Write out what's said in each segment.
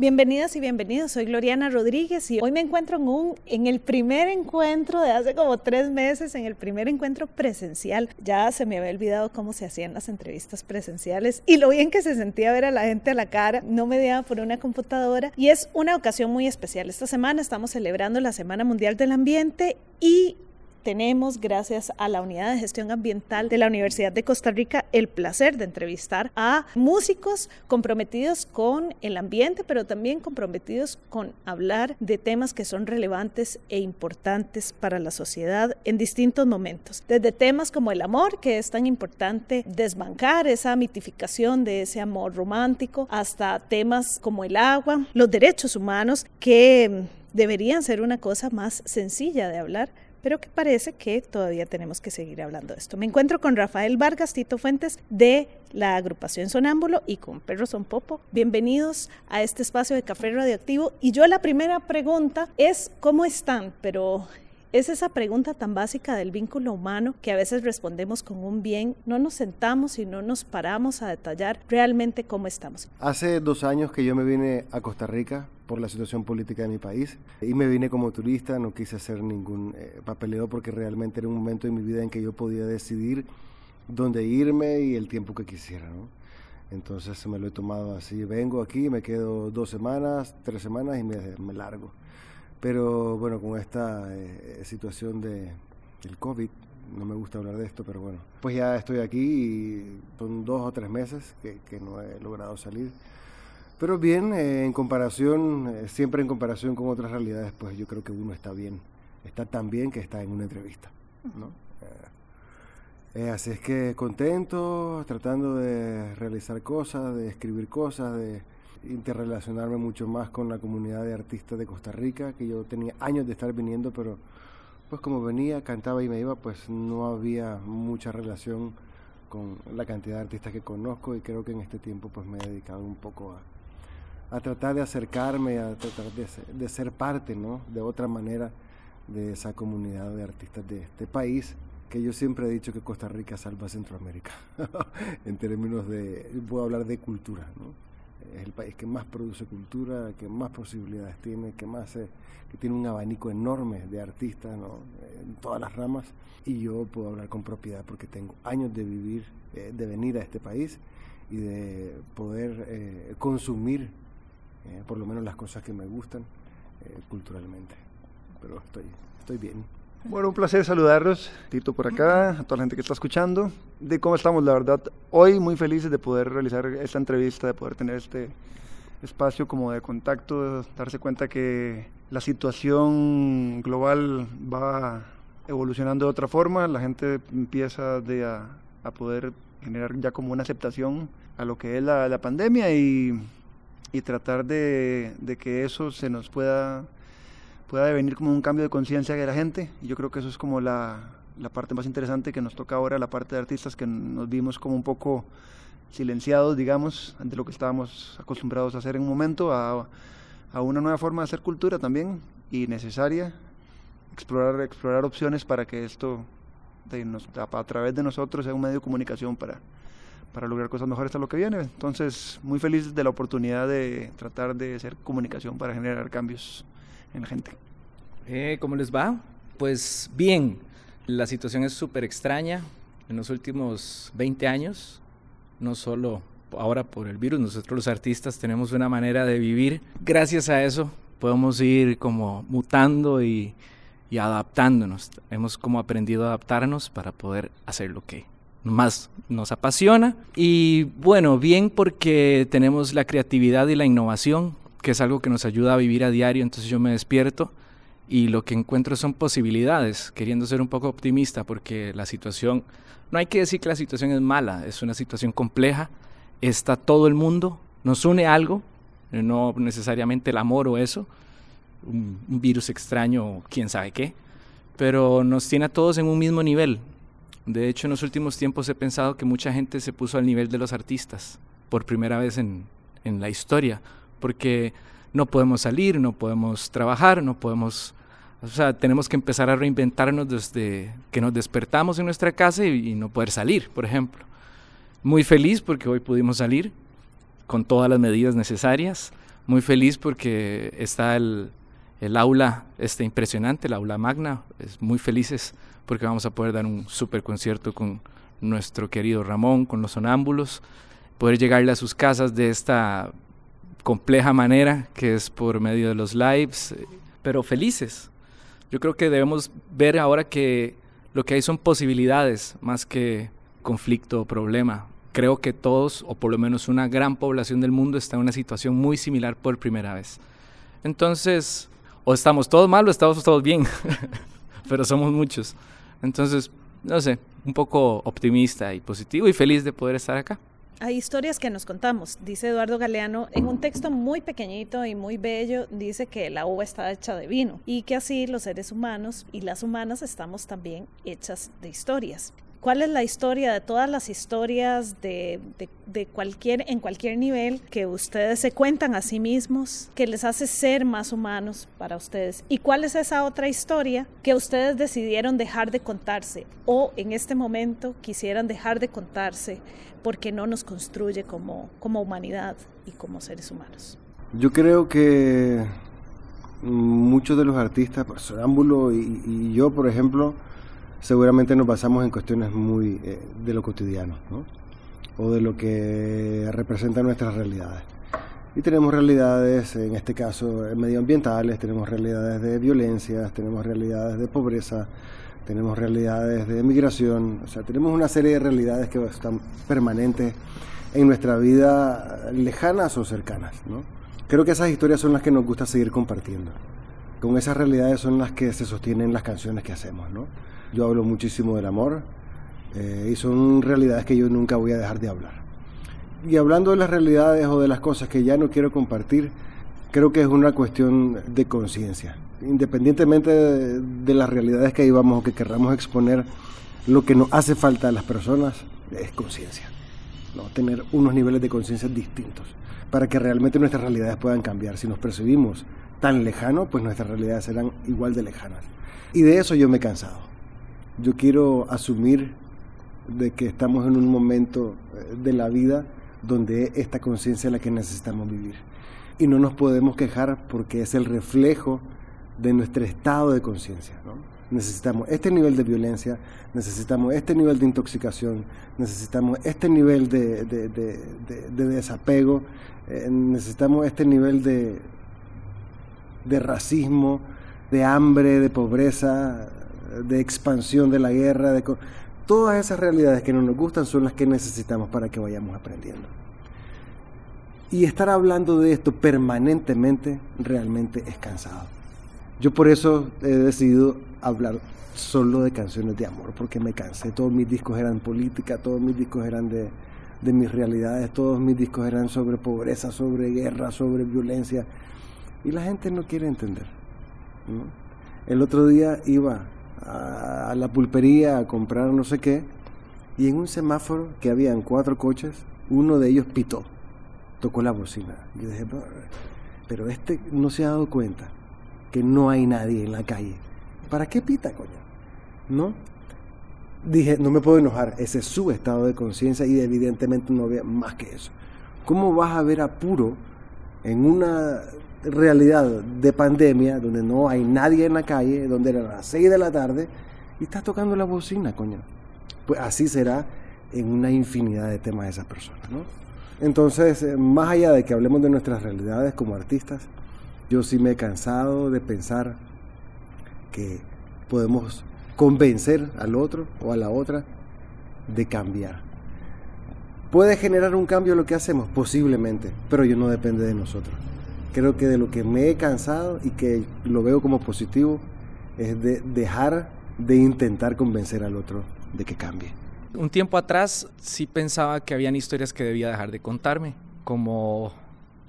Bienvenidas y bienvenidos, soy Gloriana Rodríguez y hoy me encuentro en, un, en el primer encuentro de hace como tres meses, en el primer encuentro presencial. Ya se me había olvidado cómo se hacían las entrevistas presenciales y lo bien que se sentía ver a la gente a la cara, no mediada por una computadora y es una ocasión muy especial. Esta semana estamos celebrando la Semana Mundial del Ambiente y tenemos, gracias a la Unidad de Gestión Ambiental de la Universidad de Costa Rica, el placer de entrevistar a músicos comprometidos con el ambiente, pero también comprometidos con hablar de temas que son relevantes e importantes para la sociedad en distintos momentos. Desde temas como el amor, que es tan importante desbancar esa mitificación de ese amor romántico, hasta temas como el agua, los derechos humanos, que deberían ser una cosa más sencilla de hablar pero que parece que todavía tenemos que seguir hablando de esto. Me encuentro con Rafael Vargas, Tito Fuentes de la agrupación Sonámbulo y con Perro Son Popo. Bienvenidos a este espacio de Café Radioactivo. Y yo la primera pregunta es, ¿cómo están? Pero es esa pregunta tan básica del vínculo humano que a veces respondemos con un bien, no nos sentamos y no nos paramos a detallar realmente cómo estamos. Hace dos años que yo me vine a Costa Rica por la situación política de mi país y me vine como turista, no quise hacer ningún eh, papeleo porque realmente era un momento en mi vida en que yo podía decidir dónde irme y el tiempo que quisiera. ¿no? Entonces me lo he tomado así, vengo aquí, me quedo dos semanas, tres semanas y me, me largo. Pero bueno, con esta eh, situación de, del COVID, no me gusta hablar de esto, pero bueno, pues ya estoy aquí y son dos o tres meses que, que no he logrado salir. Pero bien, eh, en comparación, eh, siempre en comparación con otras realidades, pues yo creo que uno está bien. Está tan bien que está en una entrevista. ¿no? Eh, así es que contento, tratando de realizar cosas, de escribir cosas, de interrelacionarme mucho más con la comunidad de artistas de Costa Rica, que yo tenía años de estar viniendo, pero pues como venía, cantaba y me iba, pues no había mucha relación con la cantidad de artistas que conozco y creo que en este tiempo pues me he dedicado un poco a, a tratar de acercarme, a tratar de ser, parte, ¿no? De otra manera de esa comunidad de artistas de este país, que yo siempre he dicho que Costa Rica salva Centroamérica, en términos de, puedo hablar de cultura, ¿no? Es el país que más produce cultura, que más posibilidades tiene, que más que tiene un abanico enorme de artistas ¿no? en todas las ramas. Y yo puedo hablar con propiedad porque tengo años de vivir, eh, de venir a este país y de poder eh, consumir eh, por lo menos las cosas que me gustan eh, culturalmente. Pero estoy, estoy bien. Bueno, un placer saludarlos, Tito por acá, a toda la gente que está escuchando. De cómo estamos, la verdad, hoy muy felices de poder realizar esta entrevista, de poder tener este espacio como de contacto, darse cuenta que la situación global va evolucionando de otra forma, la gente empieza de a, a poder generar ya como una aceptación a lo que es la, pandemia y y tratar de, que eso se nos pueda, pueda devenir como un cambio de conciencia de la gente. Y yo creo que eso es como la, la, parte más interesante que nos toca ahora, la parte de artistas que nos vimos como un poco silenciados, digamos, ante lo que estábamos acostumbrados a hacer en un momento, a, a una nueva forma de hacer cultura también y necesaria, explorar, explorar opciones para que esto de nos, a, través de nosotros sea un medio de comunicación para, para lograr cosas mejores a lo que viene. Entonces, muy feliz de la oportunidad de tratar de hacer comunicación para generar cambios en la gente. Eh, ¿Cómo les va? Pues bien, la situación es súper extraña. En los últimos 20 años, no solo ahora por el virus, nosotros los artistas tenemos una manera de vivir. Gracias a eso podemos ir como mutando y, y adaptándonos. Hemos como aprendido a adaptarnos para poder hacer lo que más nos apasiona. Y bueno, bien porque tenemos la creatividad y la innovación, que es algo que nos ayuda a vivir a diario, entonces yo me despierto y lo que encuentro son posibilidades, queriendo ser un poco optimista porque la situación, no hay que decir que la situación es mala, es una situación compleja, está todo el mundo, nos une algo, no necesariamente el amor o eso, un, virus extraño o quién sabe qué, pero nos tiene a todos en un mismo nivel, De hecho, en los últimos tiempos he pensado que mucha gente se puso al nivel de los artistas por primera vez en, en la historia, porque no podemos salir, no podemos trabajar, no podemos... O sea, tenemos que empezar a reinventarnos desde que nos despertamos en nuestra casa y, y no poder salir, por ejemplo. Muy feliz porque hoy pudimos salir con todas las medidas necesarias. Muy feliz porque está el, el aula este, impresionante, el aula magna. Es muy felices porque vamos a poder dar un super concierto con nuestro querido Ramón, con los sonámbulos, poder llegarle a sus casas de esta compleja manera que es por medio de los lives, pero felices. Yo creo que debemos ver ahora que lo que hay son posibilidades más que conflicto o problema. Creo que todos, o por lo menos una gran población del mundo, está en una situación muy similar por primera vez. Entonces, o estamos todos mal o estamos todos bien, pero somos muchos. Entonces, no sé, un poco optimista y positivo y feliz de poder estar acá. Hay historias que nos contamos, dice Eduardo Galeano, en un texto muy pequeñito y muy bello, dice que la uva está hecha de vino y que así los seres humanos y las humanas estamos también hechas de historias. ¿Cuál es la historia de todas las historias de, de, de, cualquier, en cualquier nivel que ustedes se cuentan a sí mismos, que les hace ser más humanos para ustedes? ¿Y cuál es esa otra historia que ustedes decidieron dejar de contarse o en este momento quisieran dejar de contarse porque no nos construye como, como humanidad y como seres humanos? Yo creo que muchos de los artistas, por Sonámbulo y, y yo, por ejemplo, seguramente nos basamos en cuestiones muy eh, de lo cotidiano, ¿no? o de lo que representa nuestras realidades. Y tenemos realidades, en este caso medioambientales, tenemos realidades de violencia, tenemos realidades de pobreza, tenemos realidades de migración, o sea, tenemos una serie de realidades que están permanentes en nuestra vida, lejanas o cercanas. ¿no? Creo que esas historias son las que nos gusta seguir compartiendo. Con esas realidades son las que se sostienen las canciones que hacemos. ¿no? Yo hablo muchísimo del amor eh, y son realidades que yo nunca voy a dejar de hablar. Y hablando de las realidades o de las cosas que ya no quiero compartir, creo que es una cuestión de conciencia. Independientemente de, de, las realidades que vivamos o que querramos exponer, lo que nos hace falta a las personas es conciencia. ¿no? Tener unos niveles de conciencia distintos para que realmente nuestras realidades puedan cambiar. Si nos percibimos tan lejanos, pues nuestras realidades serán igual de lejanas. Y de eso yo me he cansado yo quiero asumir de que estamos en un momento eh, de la vida donde esta conciencia es la que necesitamos vivir. Y no nos podemos quejar porque es el reflejo de nuestro estado de conciencia. Necesitamos este nivel de violencia, necesitamos este nivel de intoxicación, necesitamos este nivel de, de, de, de desapego, eh, necesitamos este nivel de racismo, de hambre, de pobreza, de expansión de la guerra, de todas esas realidades que no nos gustan son las que necesitamos para que vayamos aprendiendo. Y estar hablando de esto permanentemente realmente es cansado. Yo por eso he decidido hablar solo de canciones de amor, porque me cansé. Todos mis discos eran política, todos mis discos eran de, de mis realidades, todos mis discos eran sobre pobreza, sobre guerra, sobre violencia. Y la gente no quiere entender. El otro día iba a, la pulpería a comprar no sé qué, y en un semáforo que habían cuatro coches, uno de ellos pitó, tocó la bocina. Yo dije, pero este no se ha dado cuenta que no hay nadie en la calle. ¿Para qué pita, coño? ¿No? Dije, no me puedo enojar, ese es su estado de conciencia y evidentemente no había más que eso. ¿Cómo vas a ver apuro en una realidad de pandemia, donde no hay nadie en la calle, donde eran las 6 de la tarde, y está tocando la bocina, coño. Pues así será en una infinidad de temas de esa persona, ¿no? Entonces, eh, más allá de que hablemos de nuestras realidades como artistas, yo sí me he cansado de pensar que podemos convencer al otro o a la otra de cambiar. ¿Puede generar un cambio lo que hacemos? Posiblemente, pero yo no depende de nosotros creo que de lo que me he cansado y que lo veo como positivo es de dejar de intentar convencer al otro de que cambie. Un tiempo atrás sí pensaba que habían historias que debía dejar de contarme, como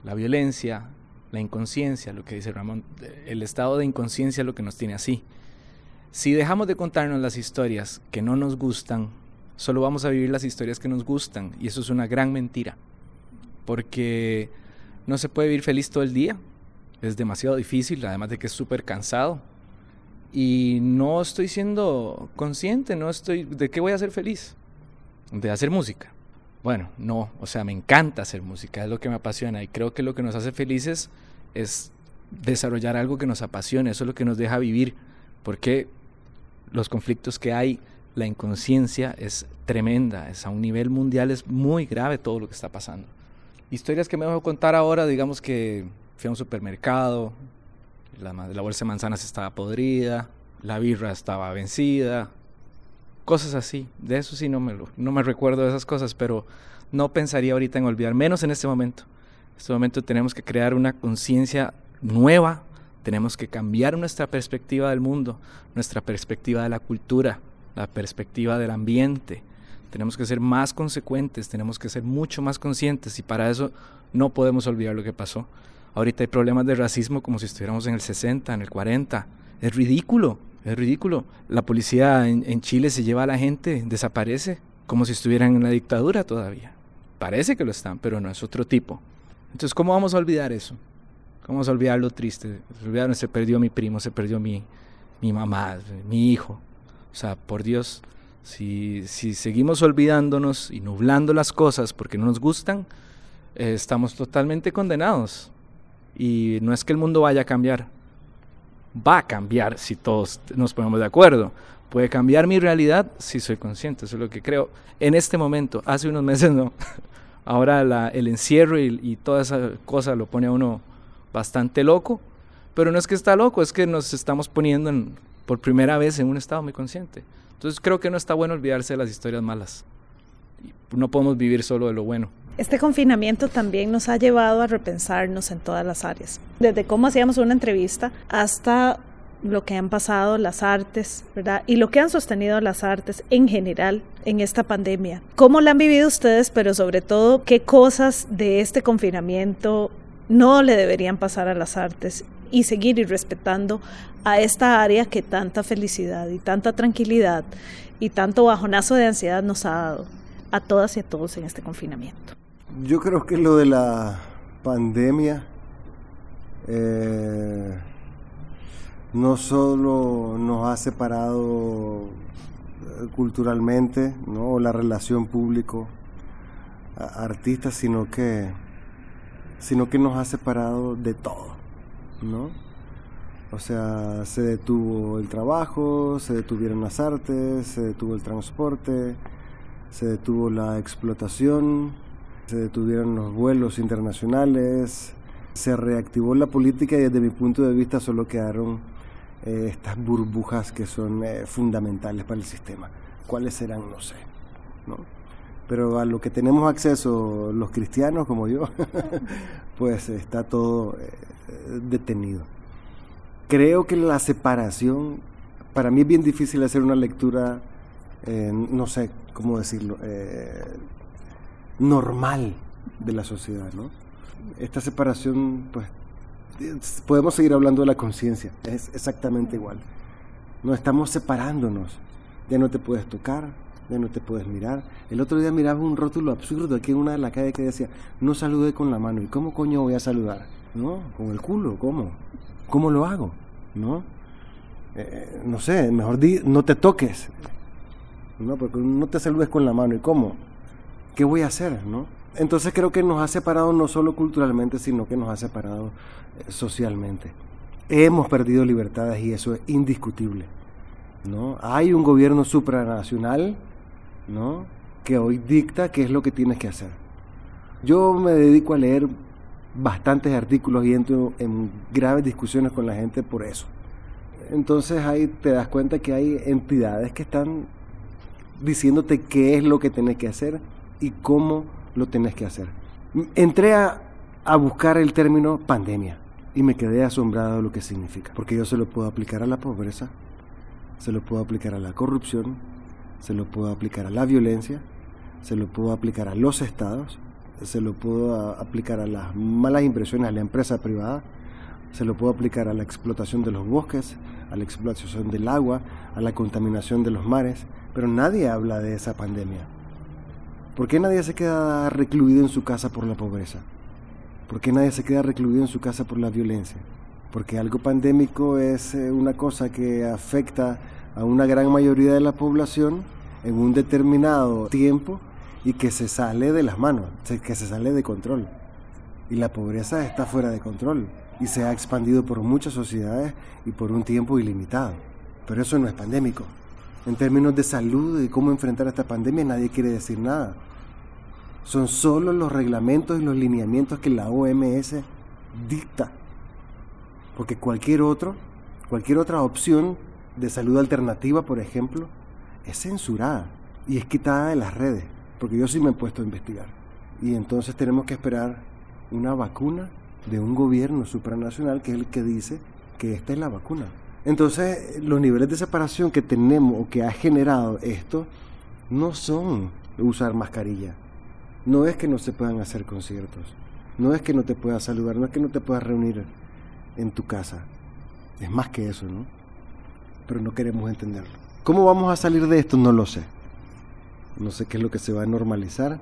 la violencia, la inconsciencia, lo que dice Ramón, el estado de inconsciencia lo que nos tiene así. Si dejamos de contarnos las historias que no nos gustan, solo vamos a vivir las historias que nos gustan. Y eso es una gran mentira. Porque no se puede vivir feliz todo el día. Es demasiado difícil, además de que es súper cansado. Y no estoy siendo consciente, no estoy... ¿De qué voy a ser feliz? De hacer música. Bueno, no, o sea, me encanta hacer música, es lo que me apasiona y creo que lo que nos hace felices es desarrollar algo que nos apasione, eso es lo que nos deja vivir, porque los conflictos que hay, la inconsciencia es tremenda, es a un nivel mundial, es muy grave todo lo que está pasando. Historias que me dejo contar ahora, digamos que fui a un supermercado, la, bolsa de manzanas estaba podrida, la birra estaba vencida, cosas así. De eso sí no me, no me recuerdo de esas cosas, pero no pensaría ahorita en olvidar, menos en este momento. En este momento tenemos que crear una conciencia nueva, tenemos que cambiar nuestra perspectiva del mundo, nuestra perspectiva de la cultura, la perspectiva del ambiente. Tenemos que ser más consecuentes, tenemos que ser mucho más conscientes y para eso no podemos olvidar lo que pasó. Ahorita hay problemas de racismo como si estuviéramos en el 60, en el 40. Es ridículo. Es ridículo. La policía en, Chile se lleva a la gente, desaparece, como si estuvieran en la dictadura todavía. Parece que lo están, pero no es otro tipo. Entonces, ¿cómo vamos a olvidar eso? ¿Cómo vamos a olvidar lo triste? Se se perdió mi primo, se perdió mi, mi mamá, mi hijo. O sea, por Dios, si, si seguimos olvidándonos y nublando las cosas porque no nos gustan, eh, estamos totalmente condenados. Y no es que el mundo vaya a cambiar, va a cambiar si todos nos ponemos de acuerdo. Puede cambiar mi realidad si soy consciente, eso es lo que creo. En este momento, hace unos meses no. Ahora el encierro y, toda esa cosa lo pone a uno bastante loco, pero no es que está loco, es que nos estamos poniendo por primera vez en un estado muy consciente. Entonces creo que no está bueno olvidarse de las historias malas. No podemos vivir solo de lo bueno. Este confinamiento también nos ha llevado a repensarnos en todas las áreas, desde cómo hacíamos una entrevista hasta lo que han pasado las artes, ¿verdad? Y lo que han sostenido las artes en general en esta pandemia. ¿Cómo la han vivido ustedes, pero sobre todo qué cosas de este confinamiento no le deberían pasar a las artes y seguir y respetando a esta área que tanta felicidad y tanta tranquilidad y tanto bajonazo de ansiedad nos ha dado a todas y a todos en este confinamiento? Yo creo que lo de la pandemia eh, no solo nos ha separado eh, culturalmente, ¿no? la relación público-artista, sino que, sino que nos ha separado de todo, ¿no? O sea, se detuvo el trabajo, se detuvieron las artes, se detuvo el transporte, se detuvo la explotación, se detuvieron los vuelos internacionales, se reactivó la política y desde mi punto de vista solo quedaron eh, estas burbujas que son eh, fundamentales para el sistema. ¿Cuáles serán? No sé. ¿no? Pero a lo que tenemos acceso los cristianos como yo, pues está todo eh, detenido. Creo que la separación, para mí es bien difícil hacer una lectura, no sé cómo decirlo, normal de la sociedad, ¿no? Esta separación, pues, podemos seguir hablando de la conciencia, es exactamente igual. No estamos separándonos, ya no te puedes tocar, no te puedes mirar. El otro día miraba un rótulo absurdo aquí en una de las calles que decía, no salude con la mano. ¿Y cómo coño voy a saludar? ¿No? Con el culo, ¿cómo? ¿Cómo lo hago? ¿No? Eh, no sé, mejor di, no te toques. No, porque no te saludes con la mano. ¿Y cómo? ¿qué voy a hacer? ¿no? Entonces creo que nos ha separado no solo culturalmente, sino que nos ha separado eh, socialmente. Hemos perdido libertades y eso es indiscutible. ¿no? Hay un gobierno supranacional que hoy dicta qué es lo que tienes que hacer. Yo me dedico a leer bastantes artículos y entro en graves discusiones con la gente por eso. Entonces ahí te das cuenta que hay entidades que están diciéndote qué es lo que tienes que hacer y cómo lo tenés que hacer. Entré a, buscar el término pandemia y me quedé asombrado de lo que significa, porque yo se lo puedo aplicar a la pobreza, se lo puedo aplicar a la corrupción, se lo puedo aplicar a la violencia, se lo puedo aplicar a los estados, se lo puedo aplicar a las malas impresiones a la empresa privada se lo puedo aplicar a la explotación de los bosques, a la explotación del agua, a la contaminación de los mares, pero nadie habla de esa pandemia. ¿Por qué nadie se queda recluido en su casa por la pobreza? ¿Por qué nadie se queda recluido en su casa por la violencia? Porque algo pandémico es eh, una cosa que afecta a una gran mayoría de la población en un determinado tiempo y que se sale de las manos, que se sale de control. Y la pobreza está fuera de control y se ha expandido por muchas sociedades y por un tiempo ilimitado. Pero eso no es pandémico. En términos de salud y cómo enfrentar esta pandemia nadie quiere decir nada. Son solo los reglamentos y los lineamientos que la OMS dicta. Porque cualquier otro, cualquier otra opción de salud alternativa, por ejemplo, es censurada y es quitada de las redes. Porque yo sí me he puesto a investigar. Y entonces tenemos que esperar una vacuna de un gobierno supranacional que es el que dice que esta es la vacuna. Entonces, los niveles de separación que tenemos o que ha generado esto no son usar mascarilla. No es que no se puedan hacer conciertos. No es que no te puedas saludar, no es que no te puedas reunir en tu casa. Es más que eso, ¿no? Pero no queremos entenderlo. ¿Cómo vamos a salir de esto? No lo sé. No sé qué es lo que se va a normalizar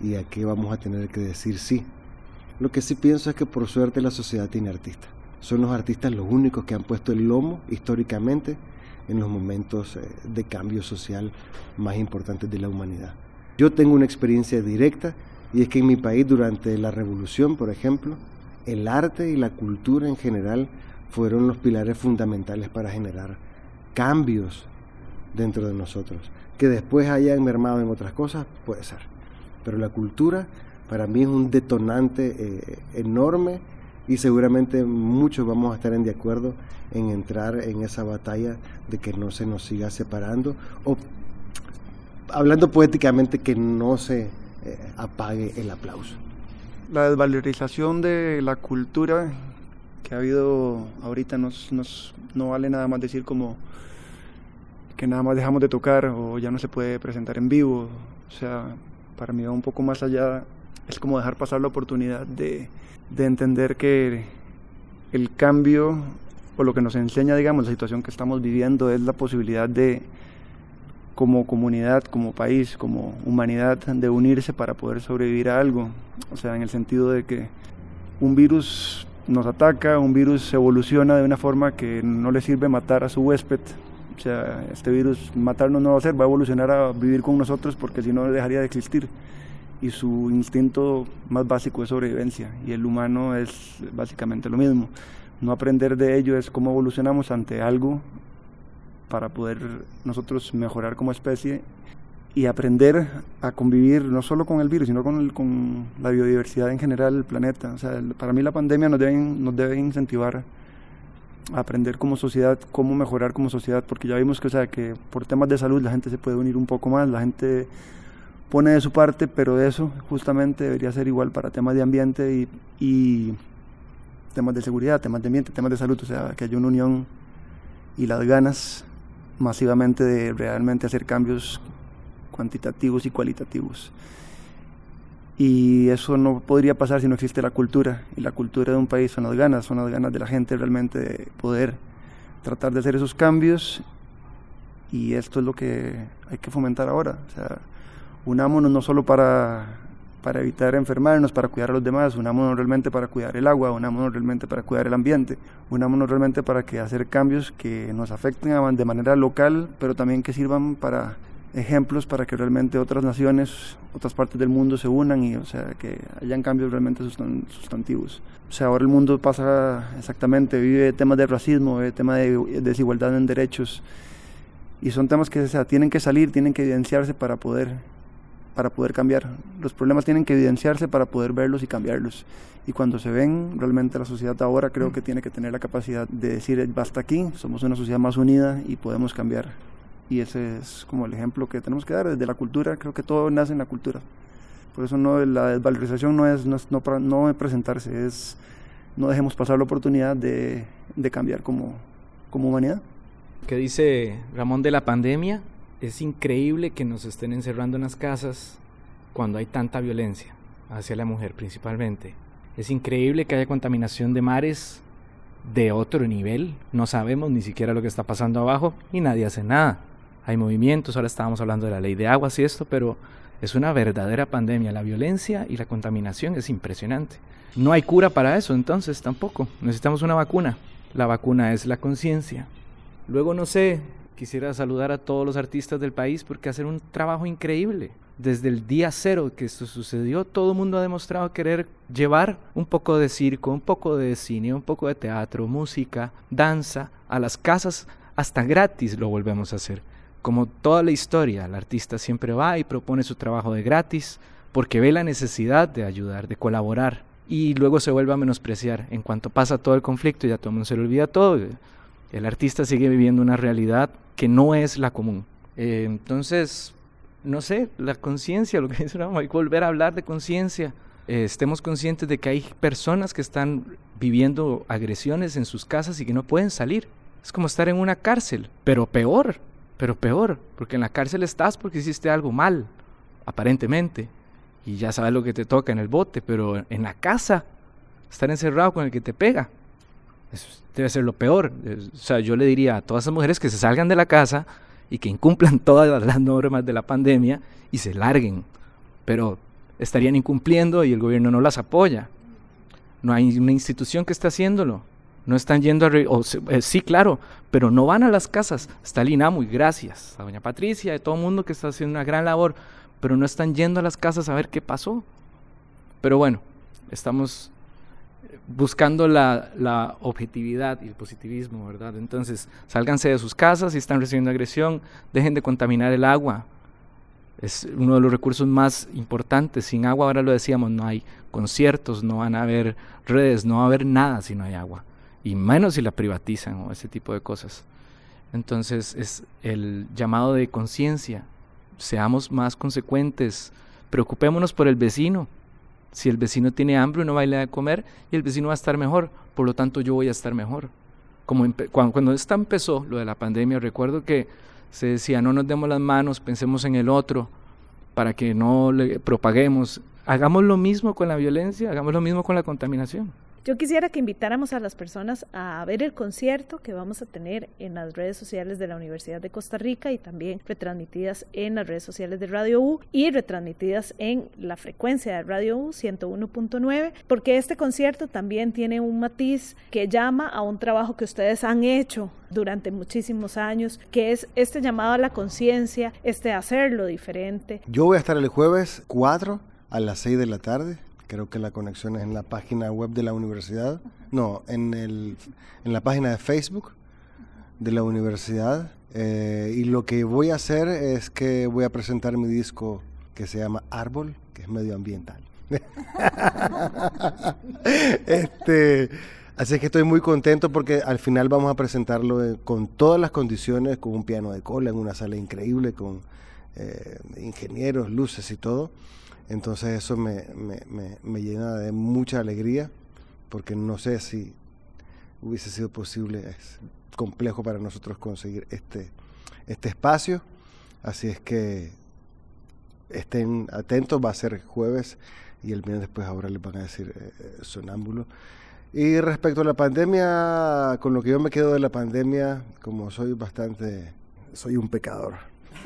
y a qué vamos a tener que decir sí. Lo que sí pienso es que por suerte la sociedad tiene artistas. Son los artistas los únicos que han puesto el lomo históricamente en los momentos eh, de cambio social más importantes de la humanidad. Yo tengo una experiencia directa y es que en mi país durante la revolución, por ejemplo, el arte y la cultura en general fueron los pilares fundamentales para generar cambios dentro de nosotros. Que después hayan mermado en otras cosas, puede ser. Pero la cultura para mí es un detonante eh, enorme y seguramente muchos vamos a estar en de acuerdo en entrar en esa batalla de que no se nos siga separando o hablando poéticamente que no se eh, apague el aplauso. La desvalorización de la cultura que ha habido ahorita nos, nos, no vale nada más decir como que nada más dejamos de tocar o ya no se puede presentar en vivo. O sea, para mí va un poco más allá es como dejar pasar la oportunidad de, de entender que el cambio o lo que nos enseña, digamos, la situación que estamos viviendo es la posibilidad de, como comunidad, como país, como humanidad, de unirse para poder sobrevivir a algo. O sea, en el sentido de que un virus nos ataca, un virus evoluciona de una forma que no le sirve matar a su huésped. O sea, este virus matarnos no va a ser, va a evolucionar a vivir con nosotros porque si no dejaría de existir y su instinto más básico es sobrevivencia y el humano es básicamente lo mismo. No aprender de ello es cómo evolucionamos ante algo para poder nosotros mejorar como especie y aprender a convivir no solo con el virus, sino con, el, con la biodiversidad en general del planeta. O sea, para mí la pandemia nos nos debe incentivar a aprender como sociedad cómo mejorar como sociedad, porque ya vimos que, o sea, que por temas de salud la gente se puede unir un poco más, la gente pone de su parte, pero eso justamente debería ser igual para temas de ambiente y, temas de seguridad, temas de ambiente, temas de salud, o sea, que haya una unión y las ganas masivamente de realmente hacer cambios cuantitativos y cualitativos. Y eso no podría pasar si no existe la cultura. Y la cultura de un país son las ganas, son las ganas de la gente realmente de poder tratar de hacer esos cambios. Y esto es lo que hay que fomentar ahora. O sea, unámonos no solo para, para evitar enfermarnos, para cuidar a los demás, unámonos realmente para cuidar el agua, unámonos realmente para cuidar el ambiente, unámonos realmente para que hacer cambios que nos afecten de manera local, pero también que sirvan para ejemplos para que realmente otras naciones, otras partes del mundo se unan y o sea que hayan cambios realmente sustantivos. O sea, ahora el mundo pasa exactamente, vive temas de racismo, vive temas de desigualdad en derechos y son temas que o sea, tienen que salir, tienen que evidenciarse para poder para poder cambiar. Los problemas tienen que evidenciarse para poder verlos y cambiarlos. Y cuando se ven, realmente la sociedad ahora creo mm. que tiene que tener la capacidad de decir, basta aquí, somos una sociedad más unida y podemos cambiar. Y ese es como el ejemplo que tenemos que dar desde la cultura. Creo que todo nace en la cultura. Por eso no, la desvalorización no es no, no, para, no presentarse, es no dejemos pasar la oportunidad de, de cambiar como, como humanidad. ¿Qué dice Ramón de la pandemia? es increíble que nos estén encerrando en las casas cuando hay tanta violencia hacia la mujer principalmente. Es increíble que haya contaminación de mares de otro nivel. No sabemos ni siquiera lo que está pasando abajo y nadie hace nada. Hay movimientos, ahora estábamos hablando de la ley de aguas y esto, pero es una verdadera pandemia. La violencia y la contaminación es impresionante. No hay cura para eso, entonces tampoco. Necesitamos una vacuna. La vacuna es la conciencia. Luego, no sé, quisiera saludar a todos los artistas del país porque hacen un trabajo increíble. Desde el día cero que esto sucedió, todo el mundo ha demostrado querer llevar un poco de circo, un poco de cine, un poco de teatro, música, danza a las casas, hasta gratis lo volvemos a hacer. Como toda la historia, el artista siempre va y propone su trabajo de gratis porque ve la necesidad de ayudar, de colaborar y luego se vuelve a menospreciar. En cuanto pasa todo el conflicto ya todo el mundo se le olvida todo, el artista sigue viviendo una realidad que no es la común. Eh, entonces, no sé, la conciencia, lo que dice hay que volver a hablar de conciencia. Eh, estemos conscientes de que hay personas que están viviendo agresiones en sus casas y que no pueden salir. Es como estar en una cárcel, pero peor, pero peor, porque en la cárcel estás porque hiciste algo mal, aparentemente, y ya sabes lo que te toca en el bote, pero en la casa, estar encerrado con el que te pega, debe ser lo peor. O sea, yo le diría a todas esas mujeres que se salgan de la casa y que incumplan todas las normas de la pandemia y se larguen, pero estarían incumpliendo y el gobierno no las apoya. No hay una institución que esté haciéndolo. No están yendo a... O, eh, sí, claro, pero no van a las casas. Está el INAMU gracias a doña Patricia a todo el mundo que está haciendo una gran labor, pero no están yendo a las casas a ver qué pasó. Pero bueno, estamos buscando la, la, objetividad y el positivismo, ¿verdad? Entonces, sálganse de sus casas si están recibiendo agresión, dejen de contaminar el agua. Es uno de los recursos más importantes. Sin agua, ahora lo decíamos, no hay conciertos, no van a haber redes, no va a haber nada si no hay agua y menos si la privatizan o ese tipo de cosas. Entonces es el llamado de conciencia, seamos más consecuentes, preocupémonos por el vecino. Si el vecino tiene hambre, uno va a ir comer y el vecino va a estar mejor, por lo tanto yo voy a estar mejor. Cuando, cuando esta empezó lo de la pandemia, recuerdo que se decía, no nos demos las manos, pensemos en el otro, para que no le propaguemos. Hagamos lo mismo con la violencia, hagamos lo mismo con la contaminación. Yo quisiera que invitáramos a las personas a ver el concierto que vamos a tener en las redes sociales de la Universidad de Costa Rica y también retransmitidas en las redes sociales de Radio U y retransmitidas en la frecuencia de Radio U 101.9, porque este concierto también tiene un matiz que llama a un trabajo que ustedes han hecho durante muchísimos años, que es este llamado a la conciencia, este hacerlo diferente. Yo voy a estar el jueves 4 a las 6 de la tarde creo que la conexión es en la página web de la universidad, no, en, el, en la página de Facebook de la universidad. Eh, y lo que voy a hacer es que voy a presentar mi disco que se llama Árbol, que es medioambiental. este, así que estoy muy contento porque al final vamos a presentarlo eh, con todas las condiciones, con un piano de cola, en una sala increíble, con eh, ingenieros, luces y todo. Entonces eso me, me, llena de mucha alegría porque no sé si hubiese sido posible, es complejo para nosotros conseguir este, este espacio, así es que estén atentos, va a ser jueves y el viernes después ahora les van a decir eh, eh, sonámbulo. Y respecto a la pandemia, con lo que yo me quedo de la pandemia, como soy bastante, soy un pecador.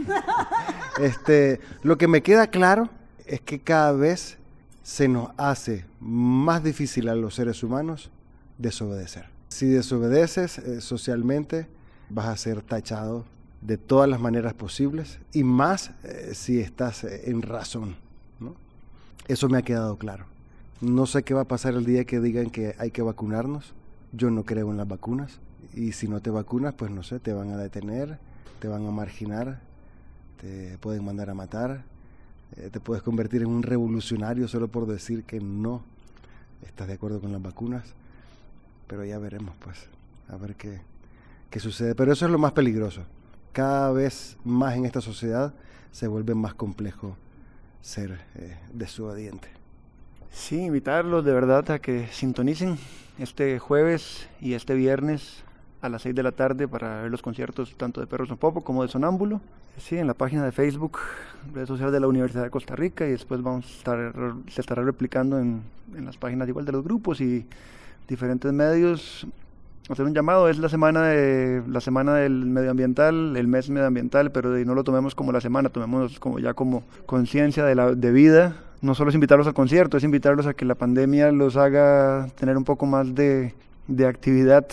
este, lo que me queda claro es que cada vez se nos hace más difícil a los seres humanos desobedecer. Si desobedeces eh, socialmente, vas a ser tachado de todas las maneras posibles y más eh, si estás eh, en razón. Eso me ha quedado claro. No sé qué va a pasar el día que digan que hay que vacunarnos. Yo no creo en las vacunas. Y si no te vacunas, pues no sé, te van a detener, te van a marginar, te pueden mandar a matar, eh, te puedes convertir en un revolucionario solo por decir que no estás de acuerdo con las vacunas. Pero ya veremos, pues, a ver qué, qué sucede. Pero eso es lo más peligroso. Cada vez más en esta sociedad se vuelve más complejo ser eh, desobediente. Sí, invitarlos de verdad a que sintonicen este jueves y este viernes a las 6 de la tarde para ver los conciertos tanto de Perros en Popo como de Sonámbulo. Sí, en la página de Facebook, redes sociales de la Universidad de Costa Rica y después vamos a estar, se estará replicando en, en las páginas igual de los grupos y diferentes medios. hacer un llamado. Es la semana, de, la semana del medioambiental, el mes medioambiental, pero no lo tomemos como la semana, tomemos como ya como conciencia de, la, de vida. No solo es invitarlos al concierto, es invitarlos a que la pandemia los haga tener un poco más de, de actividad,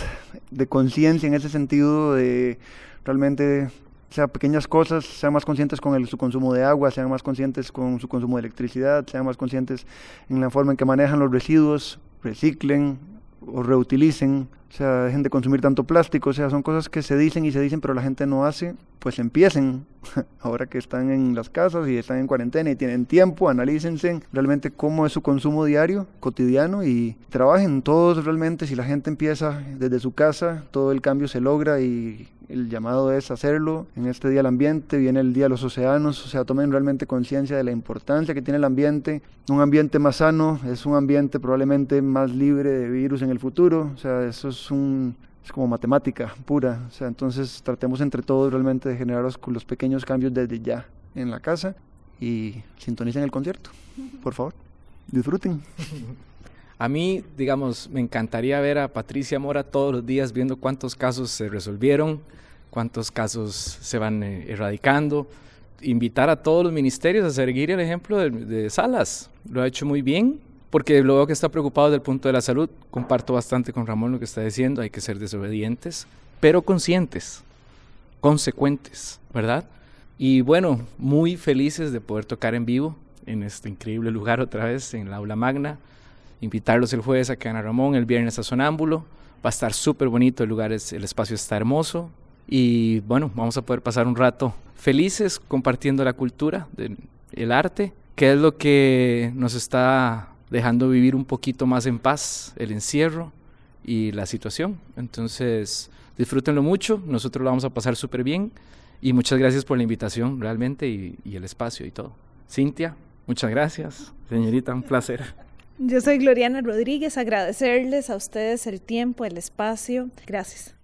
de conciencia en ese sentido, de realmente sea pequeñas cosas, sean más conscientes con el, su consumo de agua, sean más conscientes con su consumo de electricidad, sean más conscientes en la forma en que manejan los residuos, reciclen o reutilicen, o sea, dejen de consumir tanto plástico, o sea, son cosas que se dicen y se dicen, pero la gente no hace, pues empiecen, ahora que están en las casas y están en cuarentena y tienen tiempo, analícense realmente cómo es su consumo diario, cotidiano y trabajen todos realmente, si la gente empieza desde su casa, todo el cambio se logra y el llamado es hacerlo. En este día del ambiente viene el día de los océanos, o sea, tomen realmente conciencia de la importancia que tiene el ambiente. Un ambiente más sano es un ambiente probablemente más libre de virus en el futuro, o sea, eso es un es como matemática pura, o sea, entonces tratemos entre todos realmente de generar los, los pequeños cambios desde ya en la casa y sintonicen el concierto, por favor. Disfruten. A mí, digamos, me encantaría ver a Patricia Mora todos los días viendo cuántos casos se resolvieron, cuántos casos se van eh, erradicando. Invitar a todos los ministerios a seguir el ejemplo de, Salas. Lo ha hecho muy bien, porque lo veo que está preocupado desde el punto de la salud. Comparto bastante con Ramón lo que está diciendo, hay que ser desobedientes, pero conscientes, consecuentes, ¿verdad? Y bueno, muy felices de poder tocar en vivo en este increíble lugar otra vez, en la aula magna invitarlos el jueves a Cana Ramón, el viernes a Sonámbulo. Va a estar súper bonito, el lugar es, el espacio está hermoso. Y bueno, vamos a poder pasar un rato felices compartiendo la cultura, el arte, que es lo que nos está dejando vivir un poquito más en paz, el encierro y la situación. Entonces, disfrútenlo mucho, nosotros lo vamos a pasar súper bien y muchas gracias por la invitación realmente y, y el espacio y todo. Cintia, muchas gracias. Señorita, un placer. Yo soy Gloriana Rodríguez, agradecerles a ustedes el tiempo, el espacio. Gracias.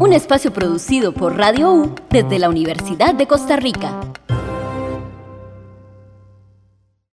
Un espacio producido por Radio U desde la Universidad de Costa Rica.